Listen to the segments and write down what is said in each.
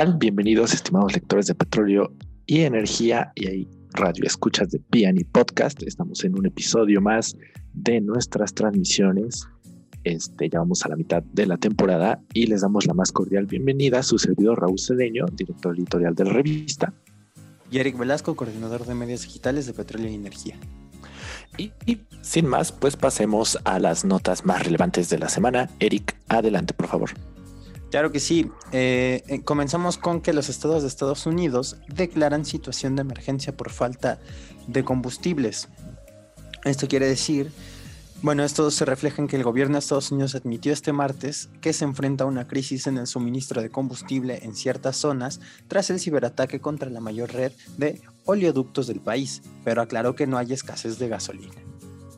Bienvenidos, estimados lectores de petróleo y energía y ahí radio escuchas de Piani Podcast. Estamos en un episodio más de nuestras transmisiones. Este, ya vamos a la mitad de la temporada y les damos la más cordial bienvenida a su servidor Raúl Cedeño, director editorial de la revista. Y Eric Velasco, coordinador de medios digitales de Petróleo y Energía. Y, y, sin más, pues pasemos a las notas más relevantes de la semana. Eric, adelante, por favor. Claro que sí. Eh, eh, comenzamos con que los estados de Estados Unidos declaran situación de emergencia por falta de combustibles. Esto quiere decir, bueno, esto se refleja en que el gobierno de Estados Unidos admitió este martes que se enfrenta a una crisis en el suministro de combustible en ciertas zonas tras el ciberataque contra la mayor red de oleoductos del país, pero aclaró que no hay escasez de gasolina.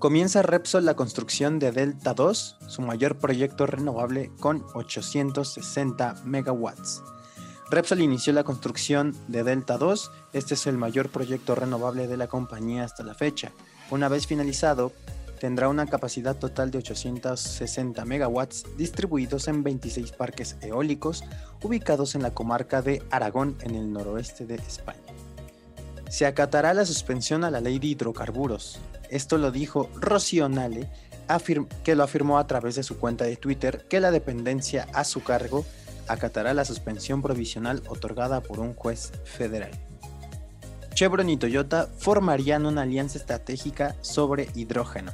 Comienza Repsol la construcción de Delta 2, su mayor proyecto renovable con 860 megawatts. Repsol inició la construcción de Delta 2, este es el mayor proyecto renovable de la compañía hasta la fecha. Una vez finalizado, tendrá una capacidad total de 860 megawatts distribuidos en 26 parques eólicos ubicados en la comarca de Aragón en el noroeste de España. Se acatará la suspensión a la ley de hidrocarburos, esto lo dijo Rocío que lo afirmó a través de su cuenta de Twitter, que la dependencia a su cargo acatará la suspensión provisional otorgada por un juez federal. Chevron y Toyota formarían una alianza estratégica sobre hidrógeno.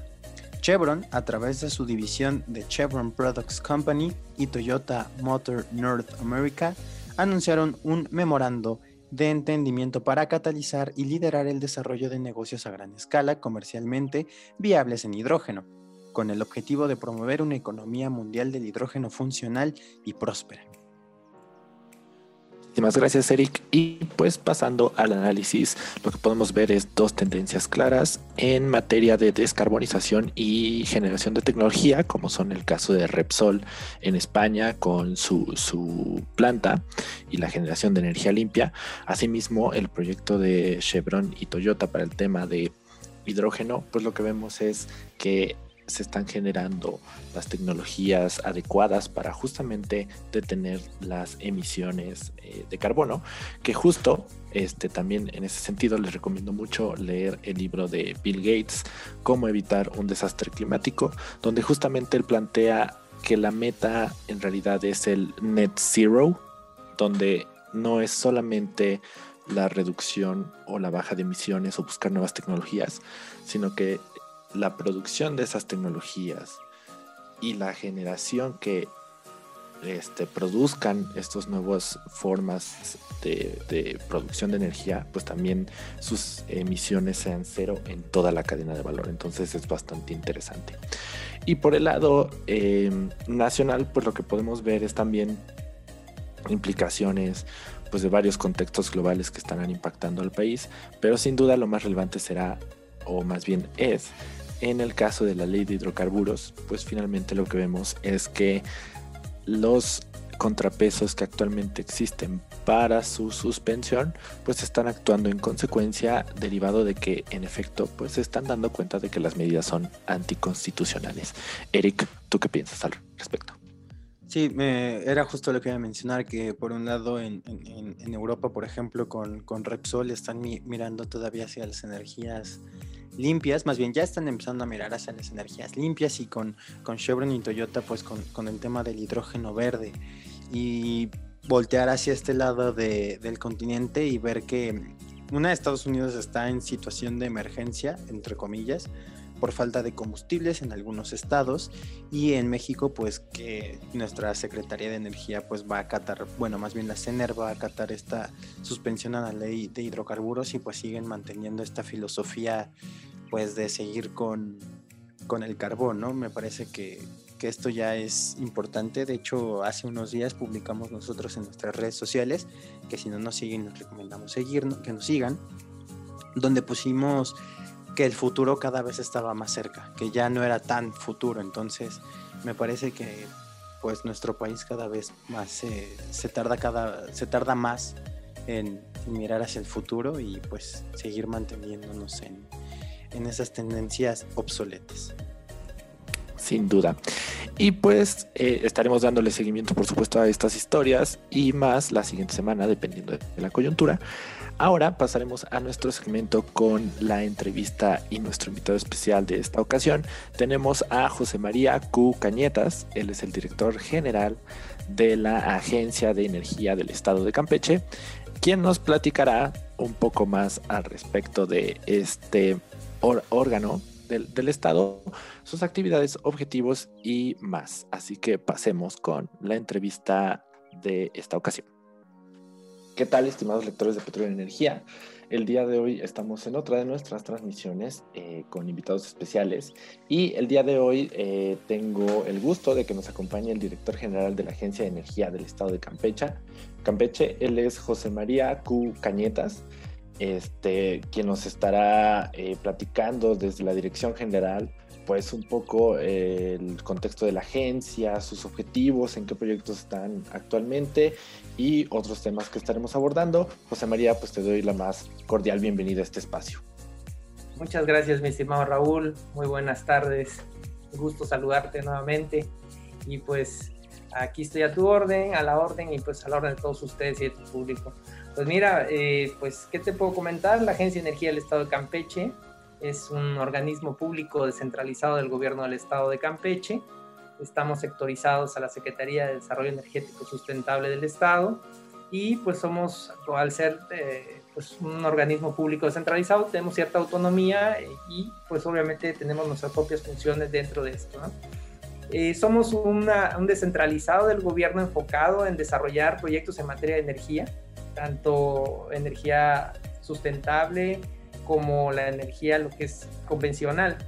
Chevron, a través de su división de Chevron Products Company y Toyota Motor North America, anunciaron un memorando de entendimiento para catalizar y liderar el desarrollo de negocios a gran escala comercialmente viables en hidrógeno, con el objetivo de promover una economía mundial del hidrógeno funcional y próspera. Muchísimas gracias, Eric. Y pues pasando al análisis, lo que podemos ver es dos tendencias claras en materia de descarbonización y generación de tecnología, como son el caso de Repsol en España con su, su planta y la generación de energía limpia. Asimismo, el proyecto de Chevron y Toyota para el tema de hidrógeno, pues lo que vemos es que se están generando las tecnologías adecuadas para justamente detener las emisiones eh, de carbono, que justo este, también en ese sentido les recomiendo mucho leer el libro de Bill Gates, Cómo evitar un desastre climático, donde justamente él plantea que la meta en realidad es el net zero, donde no es solamente la reducción o la baja de emisiones o buscar nuevas tecnologías, sino que la producción de esas tecnologías y la generación que este, produzcan estas nuevas formas de, producción de energía, pues también sus emisiones sean cero en toda la cadena de valor. Entonces es bastante interesante. Y por el lado em, nacional, pues lo que podemos ver es también implicaciones pues de varios contextos globales que estarán impactando al país, pero sin duda lo más relevante será, o más bien es, en el caso de la ley de hidrocarburos, pues finalmente lo que vemos es que los contrapesos que actualmente existen para su suspensión pues están actuando en consecuencia derivado de que en efecto pues se están dando cuenta de que las medidas son anticonstitucionales. Eric, ¿tú qué piensas al respecto? Sí, me, era justo lo que iba a mencionar, que por un lado en, Europa, por ejemplo, con, con Repsol están mirando todavía hacia las energías limpias, más bien ya están empezando a mirar hacia las energías limpias y con, con Chevron y Toyota pues con, el tema del hidrógeno verde. Y voltear hacia este lado del continente y ver que una de Estados Unidos está en situación de emergencia, entre comillas, por falta de combustibles en algunos estados y en México pues que nuestra Secretaría de Energía pues va a acatar, bueno más bien la CENER va a acatar esta suspensión a la ley de hidrocarburos y pues siguen manteniendo esta filosofía pues de seguir con, con el carbón, ¿no? Me parece que, que esto ya es importante. De hecho, hace unos días publicamos nosotros en nuestras redes sociales, que si no nos siguen, nos recomendamos seguir, que nos sigan, donde pusimos que el futuro cada vez estaba más cerca, que ya no era tan futuro. Entonces, me parece que pues nuestro país cada vez más se, tarda cada se tarda más en, mirar hacia el futuro y pues seguir manteniéndonos en, en esas tendencias obsoletas. Sin duda. Y pues eh, estaremos dándole seguimiento, por supuesto, a estas historias y más la siguiente semana, dependiendo de la coyuntura. Ahora pasaremos a nuestro segmento con la entrevista y nuestro invitado especial de esta ocasión. Tenemos a José María Q. Cañetas, él es el director general de la Agencia de Energía del Estado de Campeche, quien nos platicará un poco más al respecto de este órgano del, Estado, sus actividades, objetivos y más. Así que pasemos con la entrevista de esta ocasión. ¿Qué tal, estimados lectores de Petróleo y Energía? El día de hoy estamos en otra de nuestras transmisiones eh, con invitados especiales y el día de hoy eh, tengo el gusto de que nos acompañe el director general de la Agencia de Energía del Estado de Campeche. Campeche, él es José María Q. Cañetas este, quien nos estará eh, platicando desde la dirección general, pues un poco eh, el contexto de la agencia, sus objetivos, en qué proyectos están actualmente y otros temas que estaremos abordando. José María, pues te doy la más cordial bienvenida a este espacio. Muchas gracias, mi estimado Raúl. Muy buenas tardes. Un gusto saludarte nuevamente. Y pues aquí estoy a tu orden, a la orden y pues a la orden de todos ustedes y de tu público. Pues mira, eh, pues, ¿qué te puedo comentar? La Agencia de Energía del Estado de Campeche es un organismo público descentralizado del gobierno del Estado de Campeche. Estamos sectorizados a la Secretaría de Desarrollo Energético Sustentable del Estado y pues somos, al ser eh, pues, un organismo público descentralizado, tenemos cierta autonomía y pues obviamente tenemos nuestras propias funciones dentro de esto. Eh, somos un descentralizado del gobierno enfocado en desarrollar proyectos en materia de energía tanto energía sustentable como la energía, lo que es convencional,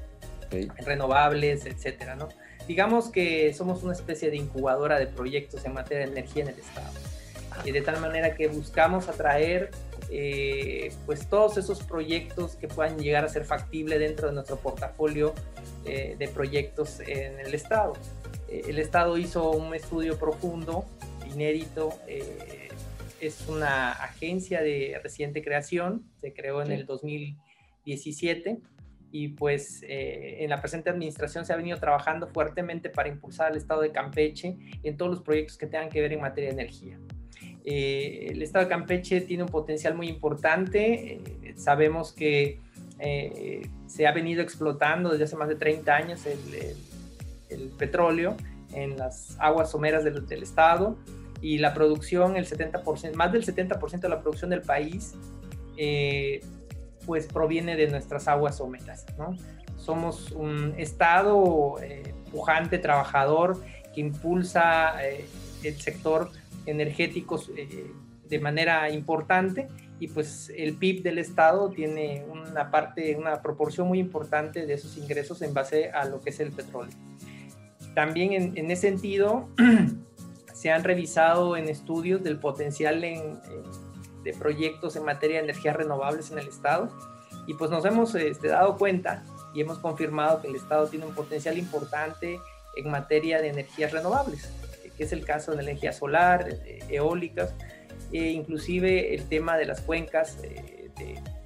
renovables, etcétera, ¿no? Digamos que somos una especie de incubadora de proyectos en materia de energía en el Estado. Y de tal manera que buscamos atraer eh, pues todos esos proyectos que puedan llegar a ser factibles dentro de nuestro portafolio eh, de proyectos en el Estado. Eh, el Estado hizo un estudio profundo, inédito, es una agencia de reciente creación, se creó en el 2017 y pues eh, en la presente administración se ha venido trabajando fuertemente para impulsar al estado de Campeche en todos los proyectos que tengan que ver en materia de energía. Eh, el estado de Campeche tiene un potencial muy importante, eh, sabemos que se ha venido explotando desde hace más de 30 años el, petróleo en las aguas someras del, del estado y la producción, el 70%, más del 70% de la producción del país, eh, pues proviene de nuestras aguas someras, ¿no? Somos un estado eh, pujante, trabajador, que impulsa eh, el sector energético de manera importante y pues el PIB del estado tiene una parte, una proporción muy importante de esos ingresos en base a lo que es el petróleo. También en, en ese sentido, se han revisado en estudios del potencial de proyectos en materia de energías renovables en el Estado y pues nos hemos este, dado cuenta y hemos confirmado que el Estado tiene un potencial importante en materia de energías renovables, que es el caso de la energía solar, eólicas, e inclusive el tema de las cuencas eh,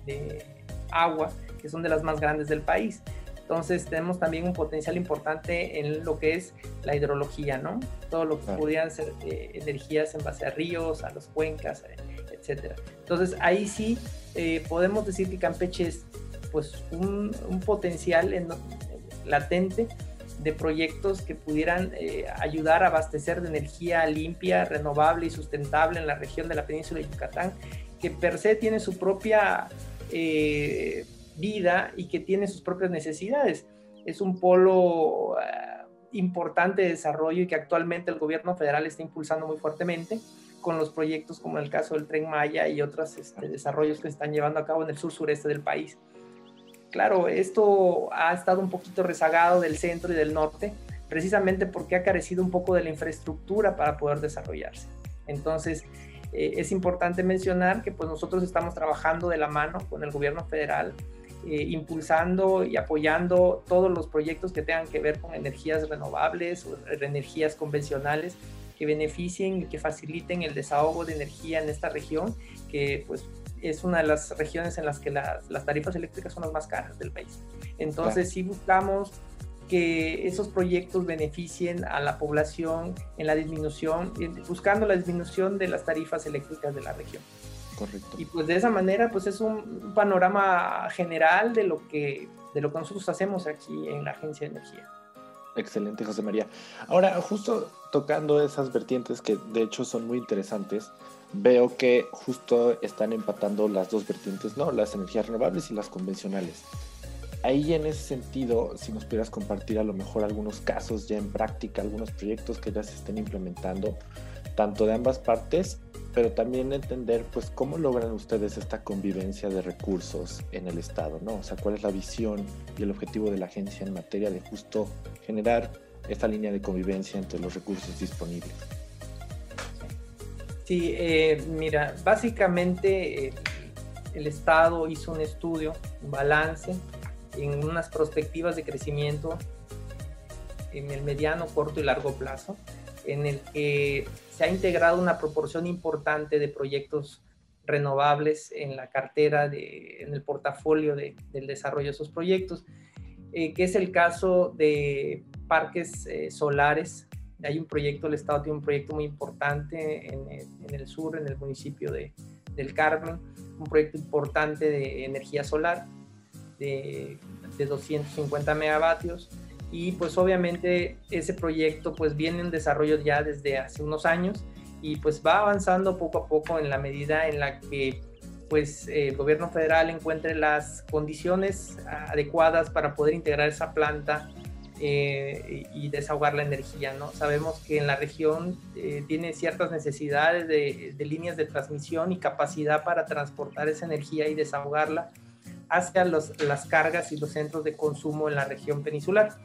de agua, que son de las más grandes del país. Entonces tenemos también un potencial importante en lo que es la hidrología, ¿no? Todo lo que pudieran ser eh, energías en base a ríos, a las cuencas, eh, etcétera. Entonces ahí sí eh, podemos decir que Campeche es pues un, potencial latente de proyectos que pudieran ayudar a abastecer de energía limpia, renovable y sustentable en la región de la península de Yucatán, que per se tiene su propia vida y que tiene sus propias necesidades. Es un polo eh, importante de desarrollo y que actualmente el gobierno federal está impulsando muy fuertemente con los proyectos como el caso del Tren Maya y otros este, desarrollos que se están llevando a cabo en el sur sureste del país. Claro, esto ha estado un poquito rezagado del centro y del norte, precisamente porque ha carecido un poco de la infraestructura para poder desarrollarse. Entonces, eh, es importante mencionar que pues nosotros estamos trabajando de la mano con el gobierno federal eh, impulsando y apoyando todos los proyectos que tengan que ver con energías renovables o energías convencionales que beneficien y que faciliten el desahogo de energía en esta región, que pues es una de las regiones en las que las, tarifas eléctricas son las más caras del país. Entonces, si buscamos que esos proyectos beneficien a la población en la disminución, buscando la disminución de las tarifas eléctricas de la región. Correcto. Y pues de esa manera, pues es un panorama general de lo que, de lo que nosotros hacemos aquí en la Agencia de Energía. Excelente, José María. Ahora, justo tocando esas vertientes que de hecho son muy interesantes, veo que justo están empatando las dos vertientes, ¿no? Las energías renovables y las convencionales. Ahí en ese sentido, si nos pudieras compartir a lo mejor algunos casos ya en práctica, algunos proyectos que ya se estén implementando, tanto de ambas partes, pero también entender pues cómo logran ustedes esta convivencia de recursos en el Estado, ¿no? O sea, cuál es la visión y el objetivo de la agencia en materia de justo generar esta línea de convivencia entre los recursos disponibles. Sí, eh, mira, básicamente eh, el Estado hizo un estudio, un balance en unas perspectivas de crecimiento en el mediano, corto y largo plazo, en el que se ha integrado una proporción importante de proyectos renovables en la cartera, de, en el portafolio de, del desarrollo de esos proyectos, eh, que es el caso de parques eh, solares. Hay un proyecto, el Estado tiene un proyecto muy importante en, en el sur, en el municipio de, del Carmen, un proyecto importante de energía solar de, de 250 megavatios y pues obviamente ese proyecto pues viene en desarrollo ya desde hace unos años y pues va avanzando poco a poco en la medida en la que pues el gobierno federal encuentre las condiciones adecuadas para poder integrar esa planta eh, y desahogar la energía, ¿no? Sabemos que en la región eh, tiene ciertas necesidades de, de líneas de transmisión y capacidad para transportar esa energía y desahogarla hacia los, las cargas y los centros de consumo en la región peninsular.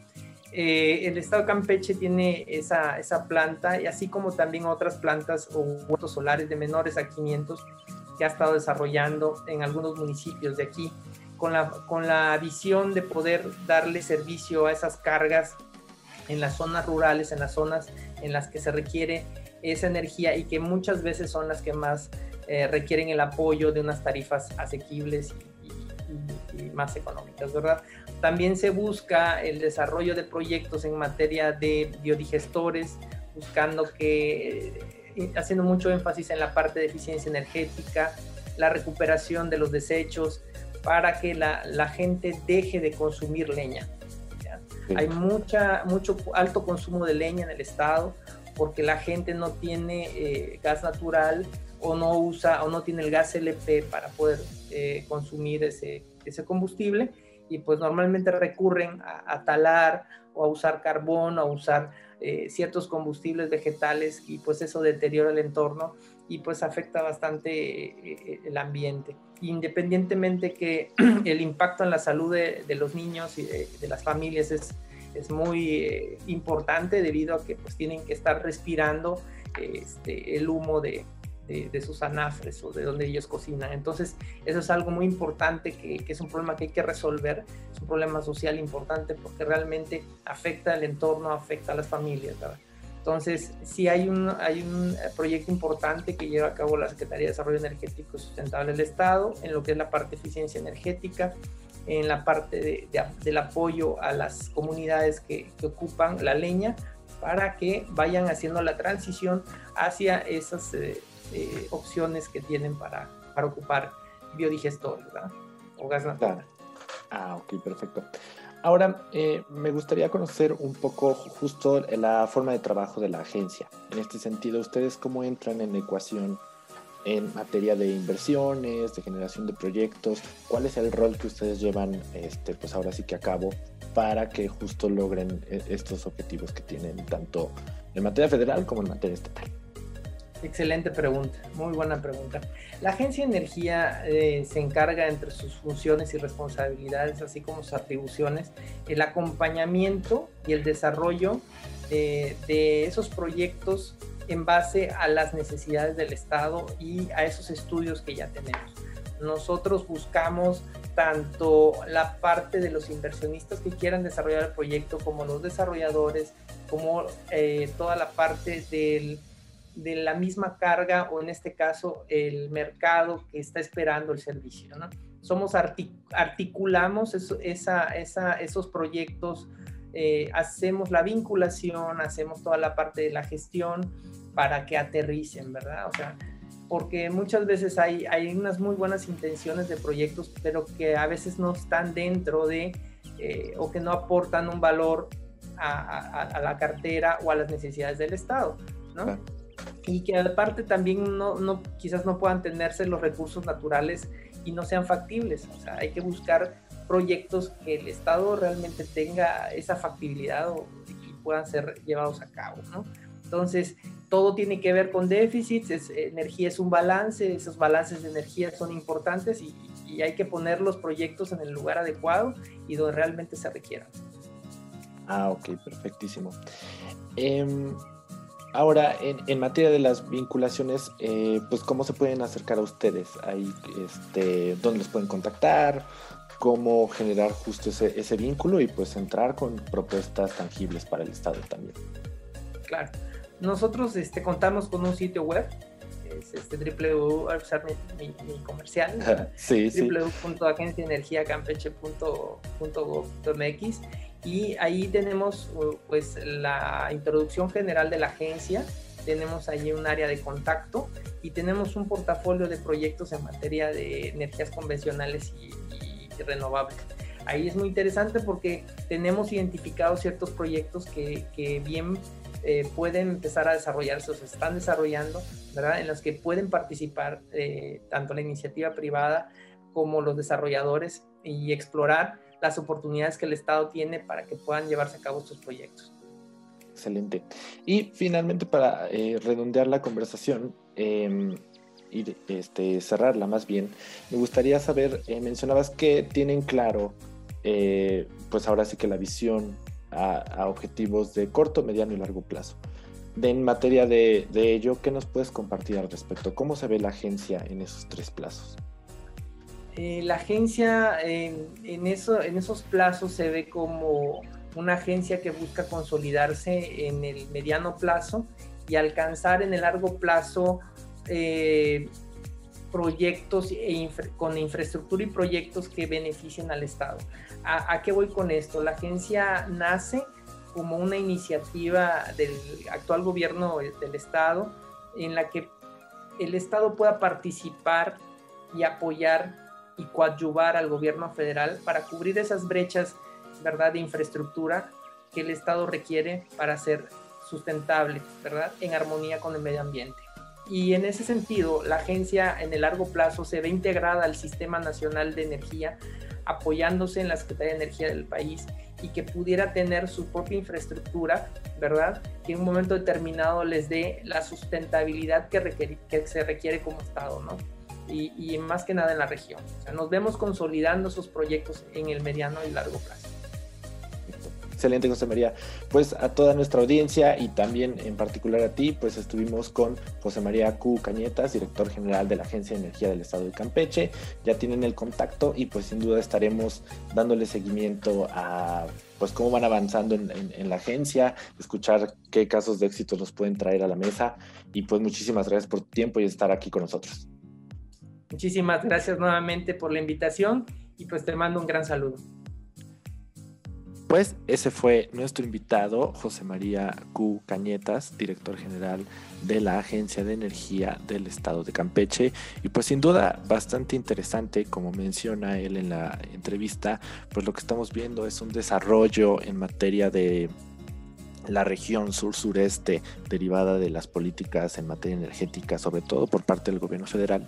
Eh, el estado de Campeche tiene esa, esa, planta y así como también otras plantas o huertos solares de menores a 500 que ha estado desarrollando en algunos municipios de aquí con la, con la visión de poder darle servicio a esas cargas en las zonas rurales, en las zonas en las que se requiere esa energía y que muchas veces son las que más eh, requieren el apoyo de unas tarifas asequibles y más económicas, ¿verdad? También se busca el desarrollo de proyectos en materia de biodigestores, buscando que, eh, haciendo mucho énfasis en la parte de eficiencia energética, la recuperación de los desechos, para que la, la gente deje de consumir leña. Hay mucha, mucho alto consumo de leña en el estado porque la gente no tiene eh, gas natural o no usa o no tiene el gas LP para poder eh, consumir ese, ese combustible y pues normalmente recurren a, talar o a usar carbón o a usar eh, ciertos combustibles vegetales y pues eso deteriora el entorno y pues afecta bastante eh, el ambiente. Independientemente que el impacto en la salud de, los niños y de, las familias es, es muy importante debido a que pues tienen que estar respirando este, el humo de, de, sus anafres o de donde ellos cocinan. Entonces, eso es algo muy importante que, es un problema que hay que resolver, es un problema social importante porque realmente afecta al entorno, afecta a las familias. Entonces, sí hay un, hay un proyecto importante que lleva a cabo la Secretaría de Desarrollo Energético Sustentable del Estado en lo que es la parte de eficiencia energética, en la parte de, del apoyo a las comunidades que, que, ocupan la leña para que vayan haciendo la transición hacia esas eh, eh, opciones que tienen para, para ocupar biodigestores o gas natural. Ah, ok, perfecto. Ahora, eh, me gustaría conocer un poco justo la forma de trabajo de la agencia. En este sentido, ¿ustedes cómo entran en la ecuación en materia de inversiones, de generación de proyectos? ¿Cuál es el rol que ustedes llevan, este, pues ahora sí que a cabo, para que justo logren eh, estos objetivos que tienen tanto en materia federal como en materia estatal? Excelente pregunta, muy buena pregunta. La Agencia de Energía eh, se encarga entre sus funciones y responsabilidades, así como sus atribuciones, el acompañamiento y el desarrollo eh, de esos proyectos en base a las necesidades del Estado y a esos estudios que ya tenemos. Nosotros buscamos tanto la parte de los inversionistas que quieran desarrollar el proyecto como los desarrolladores, como eh, toda la parte del de la misma carga o en este caso el mercado que está esperando el servicio. ¿no? Somos articulamos esa, esa, esos proyectos eh, hacemos la vinculación, hacemos toda la parte de la gestión para que aterricen, ¿verdad? O sea, porque muchas veces hay, hay unas muy buenas intenciones de proyectos, pero que a veces no están dentro de eh, o que no aportan un valor a, la cartera o a las necesidades del Estado, ¿no? Y que aparte también no, quizás no puedan tenerse los recursos naturales y no sean factibles. O sea, hay que buscar proyectos que el Estado realmente tenga esa factibilidad y puedan ser llevados a cabo, ¿no? Entonces, todo tiene que ver con déficits, energía es un balance, esos balances de energía son importantes y, hay que poner los proyectos en el lugar adecuado y donde realmente se requieran. Ah, ok, perfectísimo. Em, ahora, en, materia de las vinculaciones, eh, pues cómo se pueden acercar a ustedes, ahí, este, dónde les pueden contactar, cómo generar justo ese, ese vínculo y pues entrar con propuestas tangibles para el Estado también. Claro. Nosotros este, contamos con un sitio web, es este www, mi, comercial, sí, www.agenciaenergiacampeche.gov.mx y ahí tenemos pues la introducción general de la agencia, tenemos ahí un área de contacto y tenemos un portafolio de proyectos en materia de energías convencionales y, renovables. Ahí es muy interesante porque tenemos identificados ciertos proyectos que, que bien eh, pueden empezar a desarrollarse o se están desarrollando, ¿verdad? En los que pueden participar eh, tanto la iniciativa privada como los desarrolladores y explorar las oportunidades que el Estado tiene para que puedan llevarse a cabo estos proyectos. Excelente. Y finalmente, para eh, redondear la conversación em, y este, cerrarla más bien, me gustaría saber, mencionabas que tienen claro, pues ahora sí que la visión a, objetivos de corto, mediano y largo plazo. en materia de, ello, ¿qué nos puedes compartir al respecto? ¿Cómo se ve la agencia en esos tres plazos? Eh, la agencia en, eso, en esos plazos se ve como una agencia que busca consolidarse en el mediano plazo y alcanzar en el largo plazo eh, proyectos e con infraestructura y proyectos que beneficien al Estado. ¿A, qué voy con esto? La agencia nace como una iniciativa del actual gobierno del Estado en la que el Estado pueda participar y apoyar y coadyuvar al gobierno federal para cubrir esas brechas ¿verdad? de infraestructura que el Estado requiere para ser sustentable, ¿verdad? En armonía con el medio ambiente. Y en ese sentido, la agencia en el largo plazo se ve integrada al Sistema Nacional de Energía, apoyándose en la Secretaría de Energía del país y que pudiera tener su propia infraestructura, ¿verdad? Que en un momento determinado les dé la sustentabilidad que, que se requiere como Estado, ¿no? Y, y, más que nada en la región. O sea, nos vemos consolidando esos proyectos en el mediano y largo plazo. Excelente, José María. Pues a toda nuestra audiencia y también en particular a ti, pues estuvimos con José María Q. Cañetas, director general de la Agencia de Energía del Estado de Campeche. Ya tienen el contacto y pues sin duda estaremos dándole seguimiento a pues cómo van avanzando en, la agencia, escuchar qué casos de éxito nos pueden traer a la mesa y pues muchísimas gracias por tu tiempo y estar aquí con nosotros. Muchísimas gracias nuevamente por la invitación y pues te mando un gran saludo. Pues ese fue nuestro invitado, José María Q. Cañetas, director general de la Agencia de Energía del Estado de Campeche. Y pues sin duda bastante interesante, como menciona él en la entrevista, pues lo que estamos viendo es un desarrollo en materia de la región sur-sureste derivada de las políticas en materia energética, sobre todo por parte del gobierno federal.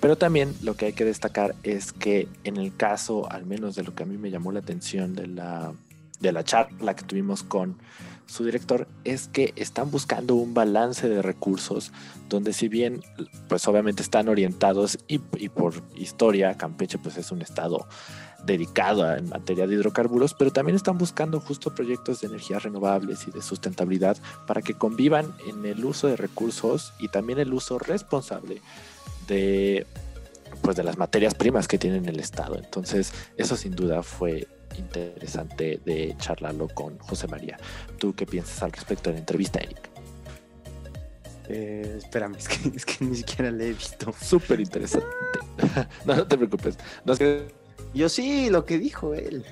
Pero también lo que hay que destacar es que en el caso, al menos de lo que a mí me llamó la atención de la de la charla que tuvimos con su director es que están buscando un balance de recursos donde si bien pues obviamente están orientados y, por historia Campeche pues es un estado dedicado a, en materia de hidrocarburos pero también están buscando justo proyectos de energías renovables y de sustentabilidad para que convivan en el uso de recursos y también el uso responsable de pues de las materias primas que tiene el estado entonces eso sin duda fue interesante de charlarlo con José María. ¿Tú qué piensas al respecto de la entrevista, Eric? Eh, espérame, es que, es que, ni siquiera le he visto. Súper interesante. no, no te preocupes. Yo sí, lo que dijo él.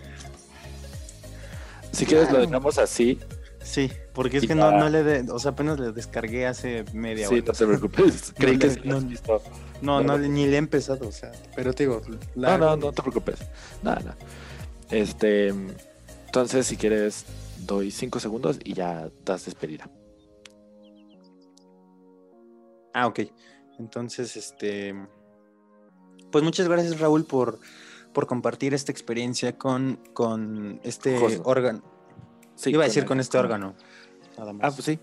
Si quieres lo dejamos así. Sí, porque es que no, no le de, o sea, apenas le descargué hace media hora. Sí, no se preocupes. Creí que sí no, No, no, ni le he empezado, o sea, pero te digo, no, no, no te preocupes. Nada, nada. Este, entonces, si quieres, doy cinco segundos y ya das despedida. Ah, ok. Entonces, este, pues muchas gracias Raúl por, por compartir esta experiencia con, con este órgano. Sí, Iba a decir con este órgano. Nada más. Ah, pues sí.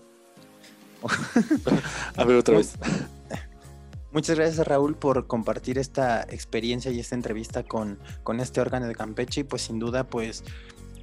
a ver otra vez. Muchas gracias Raúl por compartir esta experiencia y esta entrevista con, con este órgano de Campeche y pues sin duda pues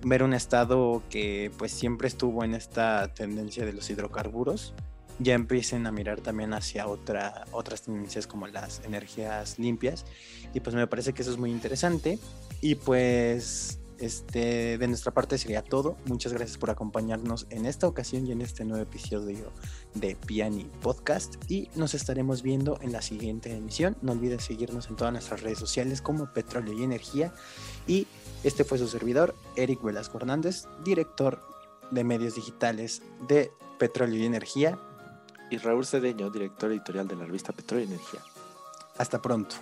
ver un estado que pues siempre estuvo en esta tendencia de los hidrocarburos ya empiecen a mirar también hacia otra, otras tendencias como las energías limpias. Y pues me parece que eso es muy interesante. Y pues este, de nuestra parte sería todo. Muchas gracias por acompañarnos en esta ocasión y en este nuevo episodio de Piani Podcast. Y nos estaremos viendo en la siguiente emisión. No olviden seguirnos en todas nuestras redes sociales como Petróleo y Energía. Y este fue su servidor, Eric Velasco Hernández, director de medios digitales de Petróleo y Energía y Raúl Cedeño, director editorial de la revista Petróleo y Energía. Hasta pronto.